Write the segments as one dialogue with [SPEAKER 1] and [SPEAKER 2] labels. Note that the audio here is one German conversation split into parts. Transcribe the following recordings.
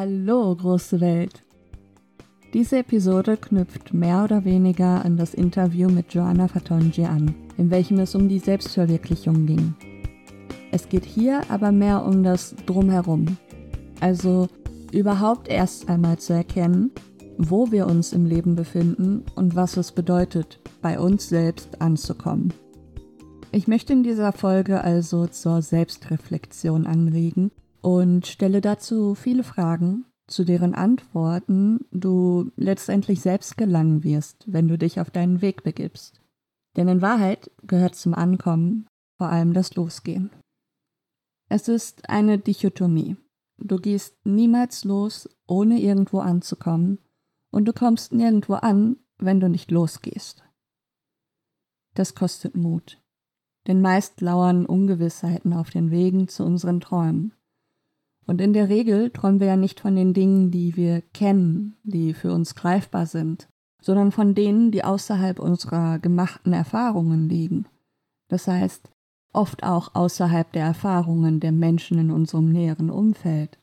[SPEAKER 1] Hallo, große Welt! Diese Episode knüpft mehr oder weniger an das Interview mit Joanna Fatonji an, in welchem es um die Selbstverwirklichung ging. Es geht hier aber mehr um das Drumherum, also überhaupt erst einmal zu erkennen, wo wir uns im Leben befinden und was es bedeutet, bei uns selbst anzukommen. Ich möchte in dieser Folge also zur Selbstreflexion anregen und stelle dazu viele Fragen, zu deren Antworten du letztendlich selbst gelangen wirst, wenn du dich auf deinen Weg begibst. Denn in Wahrheit gehört zum Ankommen vor allem das Losgehen. Es ist eine Dichotomie. Du gehst niemals los, ohne irgendwo anzukommen, und du kommst nirgendwo an, wenn du nicht losgehst. Das kostet Mut, denn meist lauern Ungewissheiten auf den Wegen zu unseren Träumen. Und in der Regel träumen wir ja nicht von den Dingen, die wir kennen, die für uns greifbar sind, sondern von denen, die außerhalb unserer gemachten Erfahrungen liegen. Das heißt, oft auch außerhalb der Erfahrungen der Menschen in unserem näheren Umfeld.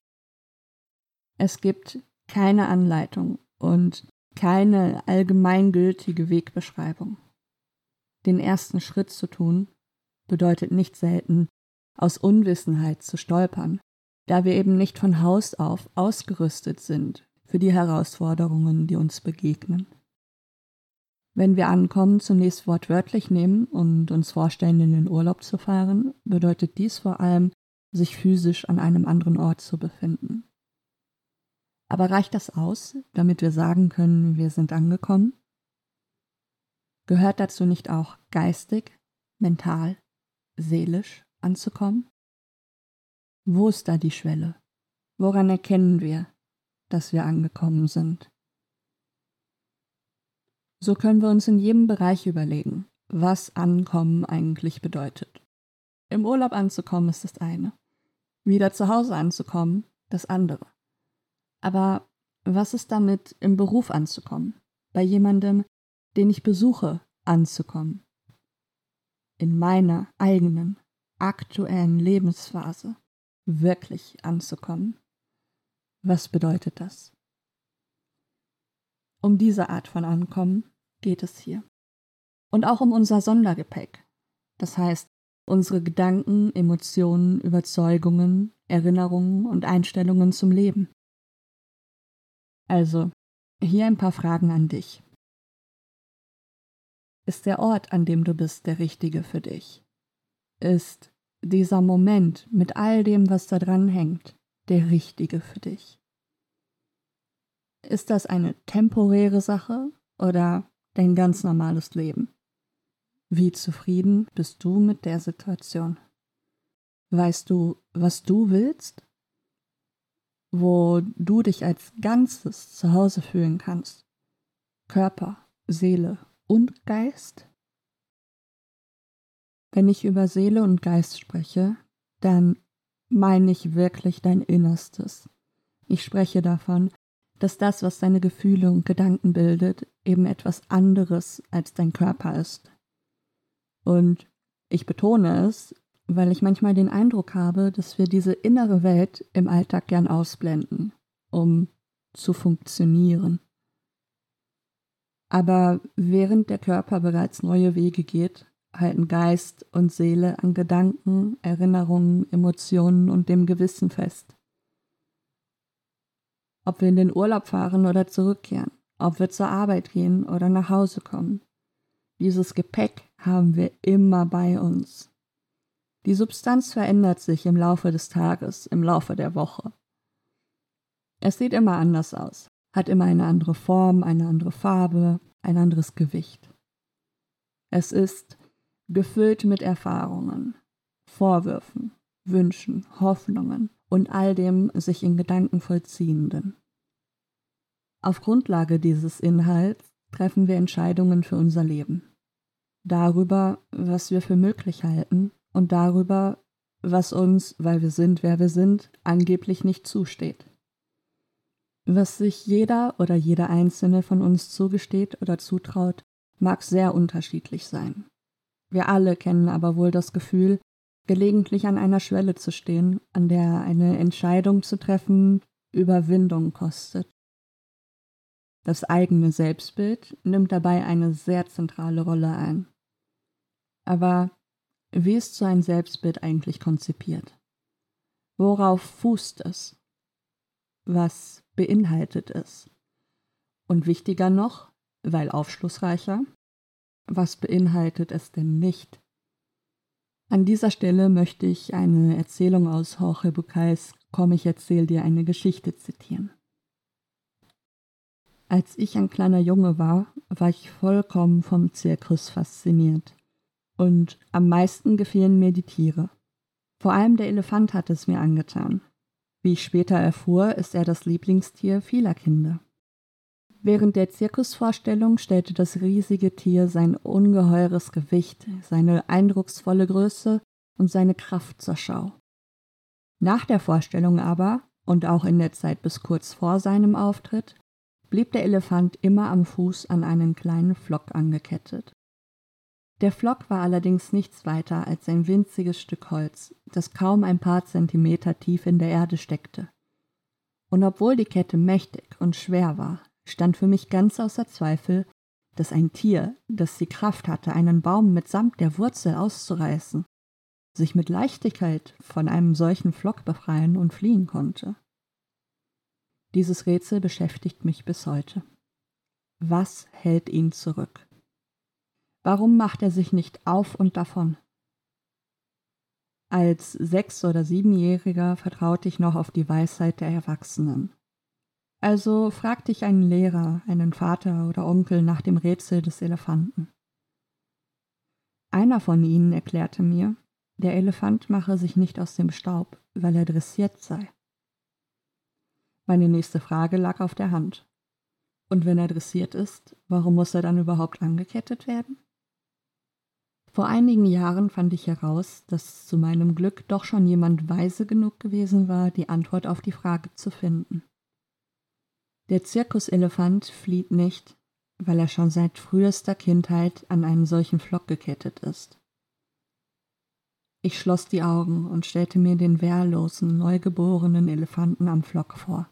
[SPEAKER 1] Es gibt keine Anleitung und keine allgemeingültige Wegbeschreibung. Den ersten Schritt zu tun bedeutet nicht selten, aus Unwissenheit zu stolpern, da wir eben nicht von Haus auf ausgerüstet sind für die Herausforderungen, die uns begegnen. Wenn wir ankommen, zunächst wortwörtlich nehmen und uns vorstellen, in den Urlaub zu fahren, bedeutet dies vor allem, sich physisch an einem anderen Ort zu befinden. Aber reicht das aus, damit wir sagen können, wir sind angekommen? Gehört dazu nicht auch geistig, mental, seelisch anzukommen? Wo ist da die Schwelle? Woran erkennen wir, dass wir angekommen sind? So können wir uns in jedem Bereich überlegen, was Ankommen eigentlich bedeutet. Im Urlaub anzukommen ist das eine, wieder zu Hause anzukommen das andere. Aber was ist damit, im Beruf anzukommen, bei jemandem, den ich besuche, anzukommen? In meiner eigenen, aktuellen Lebensphase wirklich anzukommen. Was bedeutet das? Um diese Art von Ankommen geht es hier. Und auch um unser Sondergepäck. Das heißt, unsere Gedanken, Emotionen, Überzeugungen, Erinnerungen und Einstellungen zum Leben. Also, hier ein paar Fragen an dich. Ist der Ort, an dem du bist, der richtige für dich? Ist dieser Moment mit all dem, was da dran hängt, der richtige für dich? Ist das eine temporäre Sache oder dein ganz normales Leben? Wie zufrieden bist du mit der Situation? Weißt du, was du willst? Wo du dich als Ganzes zu Hause fühlen kannst? Körper, Seele und Geist? Wenn ich über Seele und Geist spreche, dann meine ich wirklich dein Innerstes. Ich spreche davon, dass das, was deine Gefühle und Gedanken bildet, eben etwas anderes als dein Körper ist. Und ich betone es, weil ich manchmal den Eindruck habe, dass wir diese innere Welt im Alltag gern ausblenden, um zu funktionieren. Aber während der Körper bereits neue Wege geht, halten Geist und Seele an Gedanken, Erinnerungen, Emotionen und dem Gewissen fest. Ob wir in den Urlaub fahren oder zurückkehren, ob wir zur Arbeit gehen oder nach Hause kommen. Dieses Gepäck haben wir immer bei uns. Die Substanz verändert sich im Laufe des Tages, im Laufe der Woche. Es sieht immer anders aus, hat immer eine andere Form, eine andere Farbe, ein anderes Gewicht. Es ist gefüllt mit Erfahrungen, Vorwürfen, Wünschen, Hoffnungen und all dem sich in Gedanken vollziehenden. Auf Grundlage dieses Inhalts treffen wir Entscheidungen für unser Leben. Darüber, was wir für möglich halten und darüber, was uns, weil wir sind, wer wir sind, angeblich nicht zusteht. Was sich jeder oder jeder einzelne von uns zugesteht oder zutraut, mag sehr unterschiedlich sein. Wir alle kennen aber wohl das Gefühl, gelegentlich an einer Schwelle zu stehen, an der eine Entscheidung zu treffen Überwindung kostet. Das eigene Selbstbild nimmt dabei eine sehr zentrale Rolle ein. Aber wie ist so ein Selbstbild eigentlich konzipiert? Worauf fußt es? Was beinhaltet es? Und wichtiger noch, weil aufschlussreicher, was beinhaltet es denn nicht? An dieser Stelle möchte ich eine Erzählung aus Jorge Bucay's Komm, ich erzähl dir eine Geschichte zitieren. Als ich ein kleiner Junge war, war ich vollkommen vom Zirkus fasziniert. Und am meisten gefielen mir die Tiere. Vor allem der Elefant hat es mir angetan. Wie ich später erfuhr, ist er das Lieblingstier vieler Kinder. Während der Zirkusvorstellung stellte das riesige Tier sein ungeheures Gewicht, seine eindrucksvolle Größe und seine Kraft zur Schau. Nach der Vorstellung aber, und auch in der Zeit bis kurz vor seinem Auftritt, blieb der Elefant immer am Fuß an einen kleinen Flock angekettet. Der Flock war allerdings nichts weiter als ein winziges Stück Holz, das kaum ein paar Zentimeter tief in der Erde steckte. Und obwohl die Kette mächtig und schwer war, stand für mich ganz außer Zweifel, dass ein Tier, das die Kraft hatte, einen Baum mitsamt der Wurzel auszureißen, sich mit Leichtigkeit von einem solchen Flock befreien und fliehen konnte. Dieses Rätsel beschäftigt mich bis heute. Was hält ihn zurück? Warum macht er sich nicht auf und davon? Als Sechs- oder Siebenjähriger vertraute ich noch auf die Weisheit der Erwachsenen. Also fragte ich einen Lehrer, einen Vater oder Onkel nach dem Rätsel des Elefanten. Einer von ihnen erklärte mir, der Elefant mache sich nicht aus dem Staub, weil er dressiert sei. Meine nächste Frage lag auf der Hand. Und wenn er dressiert ist, warum muss er dann überhaupt angekettet werden? Vor einigen Jahren fand ich heraus, dass zu meinem Glück doch schon jemand weise genug gewesen war, die Antwort auf die Frage zu finden. Der Zirkuselefant flieht nicht, weil er schon seit frühester Kindheit an einen solchen Flock gekettet ist. Ich schloss die Augen und stellte mir den wehrlosen, neugeborenen Elefanten am Flock vor.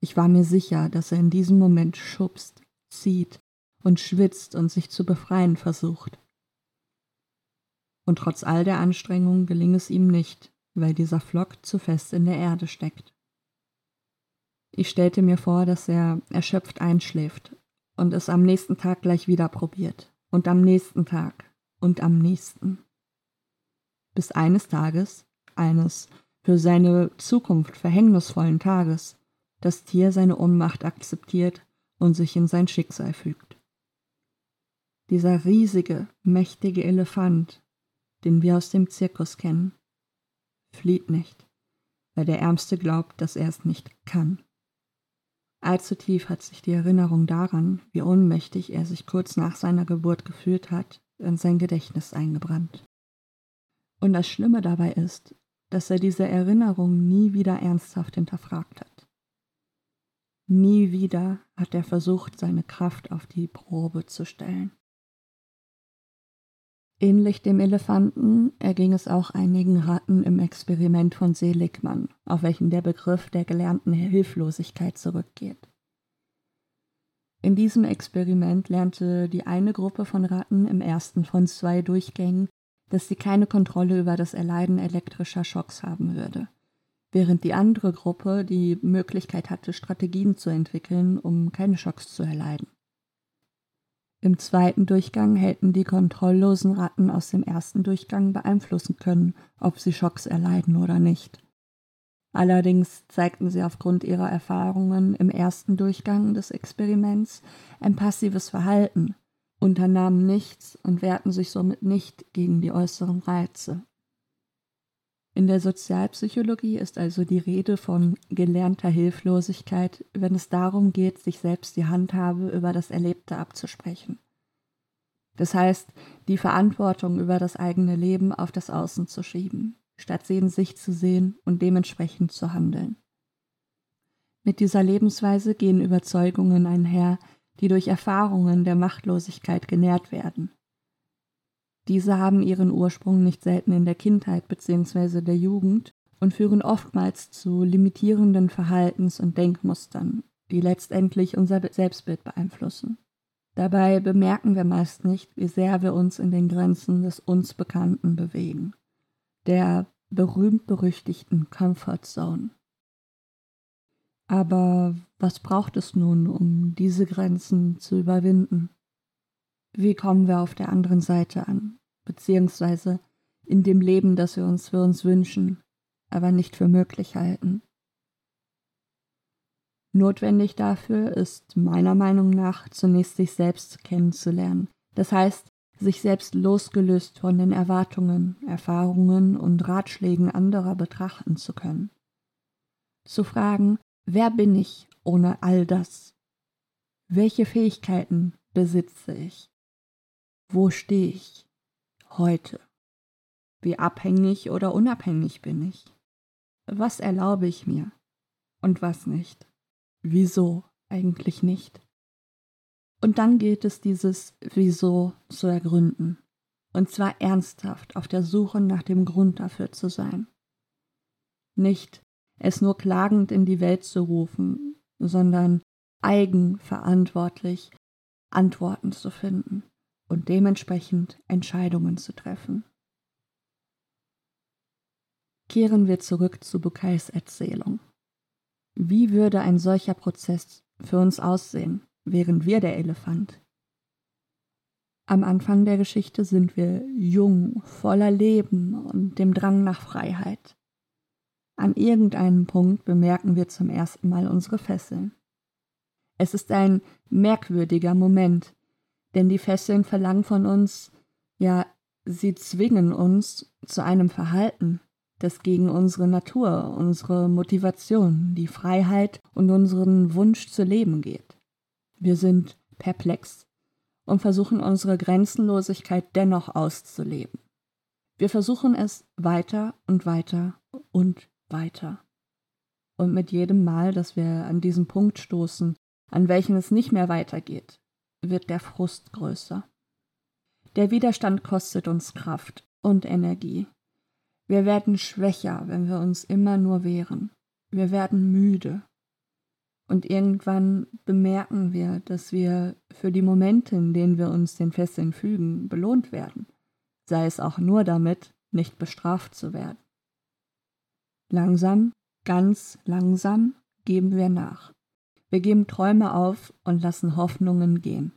[SPEAKER 1] Ich war mir sicher, dass er in diesem Moment schubst, zieht und schwitzt und sich zu befreien versucht. Und trotz all der Anstrengung geling es ihm nicht, weil dieser Flock zu fest in der Erde steckt. Ich stellte mir vor, dass er erschöpft einschläft und es am nächsten Tag gleich wieder probiert und am nächsten Tag und am nächsten. Bis eines Tages, eines für seine Zukunft verhängnisvollen Tages, das Tier seine Ohnmacht akzeptiert und sich in sein Schicksal fügt. Dieser riesige, mächtige Elefant, den wir aus dem Zirkus kennen, flieht nicht, weil der Ärmste glaubt, dass er es nicht kann. Allzu tief hat sich die Erinnerung daran, wie ohnmächtig er sich kurz nach seiner Geburt gefühlt hat, in sein Gedächtnis eingebrannt. Und das Schlimme dabei ist, dass er diese Erinnerung nie wieder ernsthaft hinterfragt hat. Nie wieder hat er versucht, seine Kraft auf die Probe zu stellen. Ähnlich dem Elefanten erging es auch einigen Ratten im Experiment von Seligmann, auf welchen der Begriff der gelernten Hilflosigkeit zurückgeht. In diesem Experiment lernte die eine Gruppe von Ratten im ersten von zwei Durchgängen, dass sie keine Kontrolle über das Erleiden elektrischer Schocks haben würde während die andere Gruppe die Möglichkeit hatte, Strategien zu entwickeln, um keine Schocks zu erleiden. Im zweiten Durchgang hätten die kontrolllosen Ratten aus dem ersten Durchgang beeinflussen können, ob sie Schocks erleiden oder nicht. Allerdings zeigten sie aufgrund ihrer Erfahrungen im ersten Durchgang des Experiments ein passives Verhalten, unternahmen nichts und wehrten sich somit nicht gegen die äußeren Reize. In der Sozialpsychologie ist also die Rede von gelernter Hilflosigkeit, wenn es darum geht, sich selbst die Handhabe über das Erlebte abzusprechen. Das heißt, die Verantwortung über das eigene Leben auf das Außen zu schieben, statt sie in sich zu sehen und dementsprechend zu handeln. Mit dieser Lebensweise gehen Überzeugungen einher, die durch Erfahrungen der Machtlosigkeit genährt werden. Diese haben ihren Ursprung nicht selten in der Kindheit bzw. der Jugend und führen oftmals zu limitierenden Verhaltens- und Denkmustern, die letztendlich unser Selbstbild beeinflussen. Dabei bemerken wir meist nicht, wie sehr wir uns in den Grenzen des uns Bekannten bewegen, der berühmt-berüchtigten Comfort Zone. Aber was braucht es nun, um diese Grenzen zu überwinden? Wie kommen wir auf der anderen Seite an, beziehungsweise in dem Leben, das wir uns für uns wünschen, aber nicht für möglich halten? Notwendig dafür ist meiner Meinung nach zunächst sich selbst kennenzulernen. Das heißt, sich selbst losgelöst von den Erwartungen, Erfahrungen und Ratschlägen anderer betrachten zu können. Zu fragen, wer bin ich ohne all das? Welche Fähigkeiten besitze ich? Wo stehe ich heute? Wie abhängig oder unabhängig bin ich? Was erlaube ich mir und was nicht? Wieso eigentlich nicht? Und dann gilt es, dieses Wieso zu ergründen. Und zwar ernsthaft auf der Suche nach dem Grund dafür zu sein. Nicht es nur klagend in die Welt zu rufen, sondern eigenverantwortlich Antworten zu finden und dementsprechend Entscheidungen zu treffen. Kehren wir zurück zu Bukais Erzählung. Wie würde ein solcher Prozess für uns aussehen? wären wir der Elefant. Am Anfang der Geschichte sind wir jung, voller Leben und dem Drang nach Freiheit. An irgendeinem Punkt bemerken wir zum ersten Mal unsere Fesseln. Es ist ein merkwürdiger Moment, denn die Fesseln verlangen von uns, ja, sie zwingen uns zu einem Verhalten, das gegen unsere Natur, unsere Motivation, die Freiheit und unseren Wunsch zu leben geht. Wir sind perplex und versuchen unsere Grenzenlosigkeit dennoch auszuleben. Wir versuchen es weiter und weiter und weiter. Und mit jedem Mal, dass wir an diesen Punkt stoßen, an welchen es nicht mehr weitergeht, wird der Frust größer. Der Widerstand kostet uns Kraft und Energie. Wir werden schwächer, wenn wir uns immer nur wehren. Wir werden müde und irgendwann bemerken wir, dass wir für die Momente, in denen wir uns den Fesseln fügen, belohnt werden, sei es auch nur damit, nicht bestraft zu werden. Langsam, ganz langsam geben wir nach. Wir geben Träume auf und lassen Hoffnungen gehen.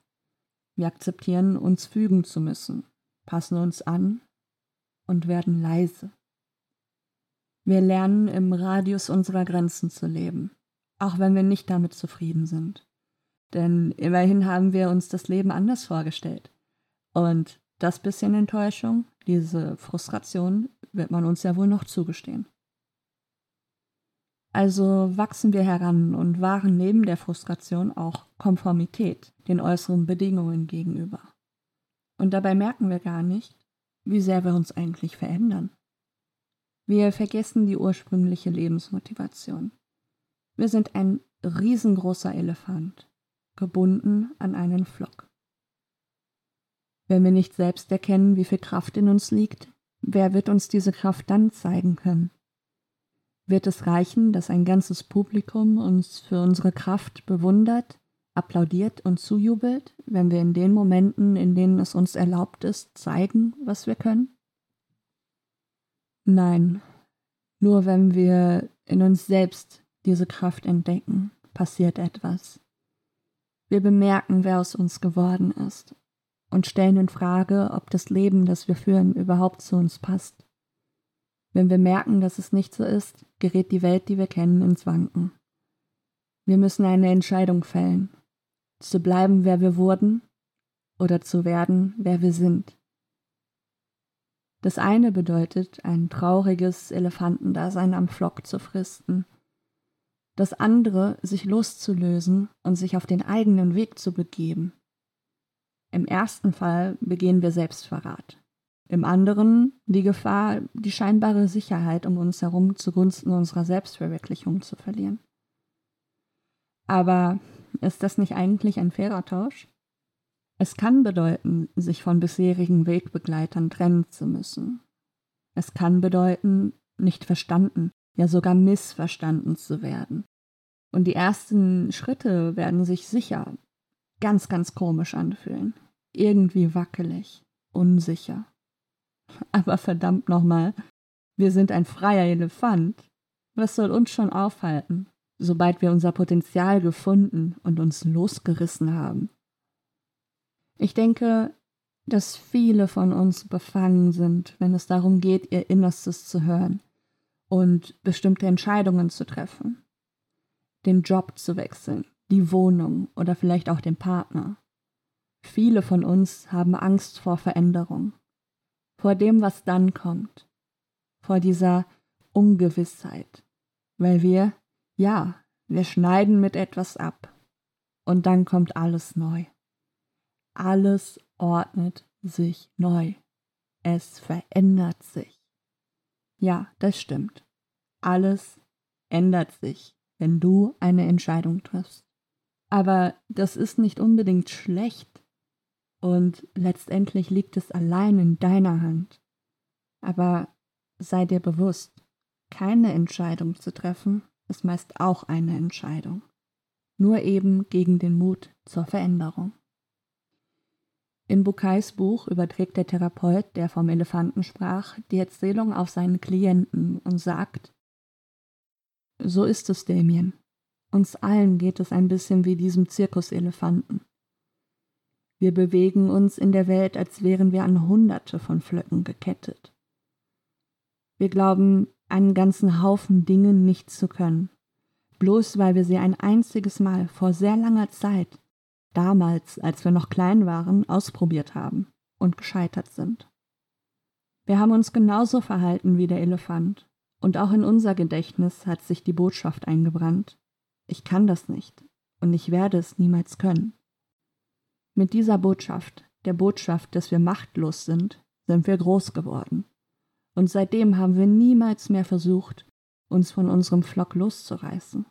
[SPEAKER 1] Wir akzeptieren, uns fügen zu müssen, passen uns an und werden leise. Wir lernen, im Radius unserer Grenzen zu leben auch wenn wir nicht damit zufrieden sind. Denn immerhin haben wir uns das Leben anders vorgestellt. Und das bisschen Enttäuschung, diese Frustration, wird man uns ja wohl noch zugestehen. Also wachsen wir heran und wahren neben der Frustration auch Konformität den äußeren Bedingungen gegenüber. Und dabei merken wir gar nicht, wie sehr wir uns eigentlich verändern. Wir vergessen die ursprüngliche Lebensmotivation. Wir sind ein riesengroßer Elefant, gebunden an einen Flock. Wenn wir nicht selbst erkennen, wie viel Kraft in uns liegt, wer wird uns diese Kraft dann zeigen können? Wird es reichen, dass ein ganzes Publikum uns für unsere Kraft bewundert, applaudiert und zujubelt, wenn wir in den Momenten, in denen es uns erlaubt ist, zeigen, was wir können? Nein, nur wenn wir in uns selbst diese Kraft entdecken, passiert etwas. Wir bemerken, wer aus uns geworden ist und stellen in Frage, ob das Leben, das wir führen, überhaupt zu uns passt. Wenn wir merken, dass es nicht so ist, gerät die Welt, die wir kennen, ins Wanken. Wir müssen eine Entscheidung fällen, zu bleiben, wer wir wurden oder zu werden, wer wir sind. Das eine bedeutet, ein trauriges Elefantendasein am Flock zu fristen – das andere sich loszulösen und sich auf den eigenen Weg zu begeben. Im ersten Fall begehen wir Selbstverrat. Im anderen die Gefahr, die scheinbare Sicherheit um uns herum zugunsten unserer Selbstverwirklichung zu verlieren. Aber ist das nicht eigentlich ein fairer Tausch? Es kann bedeuten, sich von bisherigen Wegbegleitern trennen zu müssen. Es kann bedeuten, nicht verstanden, ja sogar missverstanden zu werden. Und die ersten Schritte werden sich sicher ganz, ganz komisch anfühlen. Irgendwie wackelig, unsicher. Aber verdammt nochmal, wir sind ein freier Elefant. Was soll uns schon aufhalten, sobald wir unser Potenzial gefunden und uns losgerissen haben? Ich denke, dass viele von uns befangen sind, wenn es darum geht, ihr Innerstes zu hören und bestimmte Entscheidungen zu treffen. Den Job zu wechseln, die Wohnung oder vielleicht auch den Partner. Viele von uns haben Angst vor Veränderung, vor dem, was dann kommt, vor dieser Ungewissheit, weil wir, ja, wir schneiden mit etwas ab und dann kommt alles neu. Alles ordnet sich neu. Es verändert sich. Ja, das stimmt. Alles ändert sich, wenn du eine Entscheidung triffst. Aber das ist nicht unbedingt schlecht. Und letztendlich liegt es allein in deiner Hand. Aber sei dir bewusst, keine Entscheidung zu treffen, ist meist auch eine Entscheidung. Nur eben gegen den Mut zur Veränderung. In Bukais Buch überträgt der Therapeut, der vom Elefanten sprach, die Erzählung auf seinen Klienten und sagt, so ist es, Damien. Uns allen geht es ein bisschen wie diesem Zirkuselefanten. Wir bewegen uns in der Welt, als wären wir an Hunderte von Flöcken gekettet. Wir glauben, einen ganzen Haufen Dinge nicht zu können, bloß weil wir sie ein einziges Mal vor sehr langer Zeit damals, als wir noch klein waren, ausprobiert haben und gescheitert sind. Wir haben uns genauso verhalten wie der Elefant, und auch in unser Gedächtnis hat sich die Botschaft eingebrannt. Ich kann das nicht, und ich werde es niemals können. Mit dieser Botschaft, der Botschaft, dass wir machtlos sind, sind wir groß geworden. Und seitdem haben wir niemals mehr versucht, uns von unserem Flock loszureißen.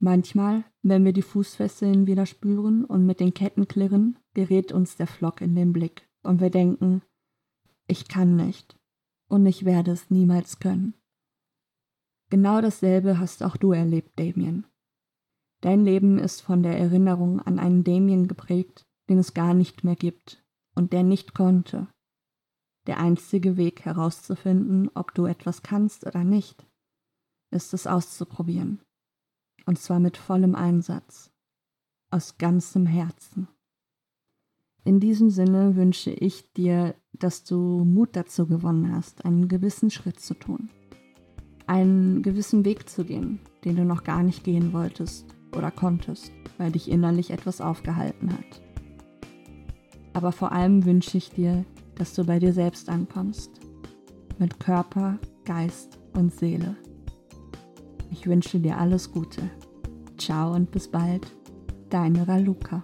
[SPEAKER 1] Manchmal, wenn wir die Fußfesseln wieder spüren und mit den Ketten klirren, gerät uns der Flock in den Blick und wir denken, ich kann nicht und ich werde es niemals können. Genau dasselbe hast auch du erlebt, Damien. Dein Leben ist von der Erinnerung an einen Damien geprägt, den es gar nicht mehr gibt und der nicht konnte. Der einzige Weg herauszufinden, ob du etwas kannst oder nicht, ist es auszuprobieren und zwar mit vollem Einsatz, aus ganzem Herzen. In diesem Sinne wünsche ich dir, dass du Mut dazu gewonnen hast, einen gewissen Schritt zu tun, einen gewissen Weg zu gehen, den du noch gar nicht gehen wolltest oder konntest, weil dich innerlich etwas aufgehalten hat. Aber vor allem wünsche ich dir, dass du bei dir selbst ankommst, mit Körper, Geist und Seele. Ich wünsche dir alles Gute. Ciao und bis bald, deine Raluca.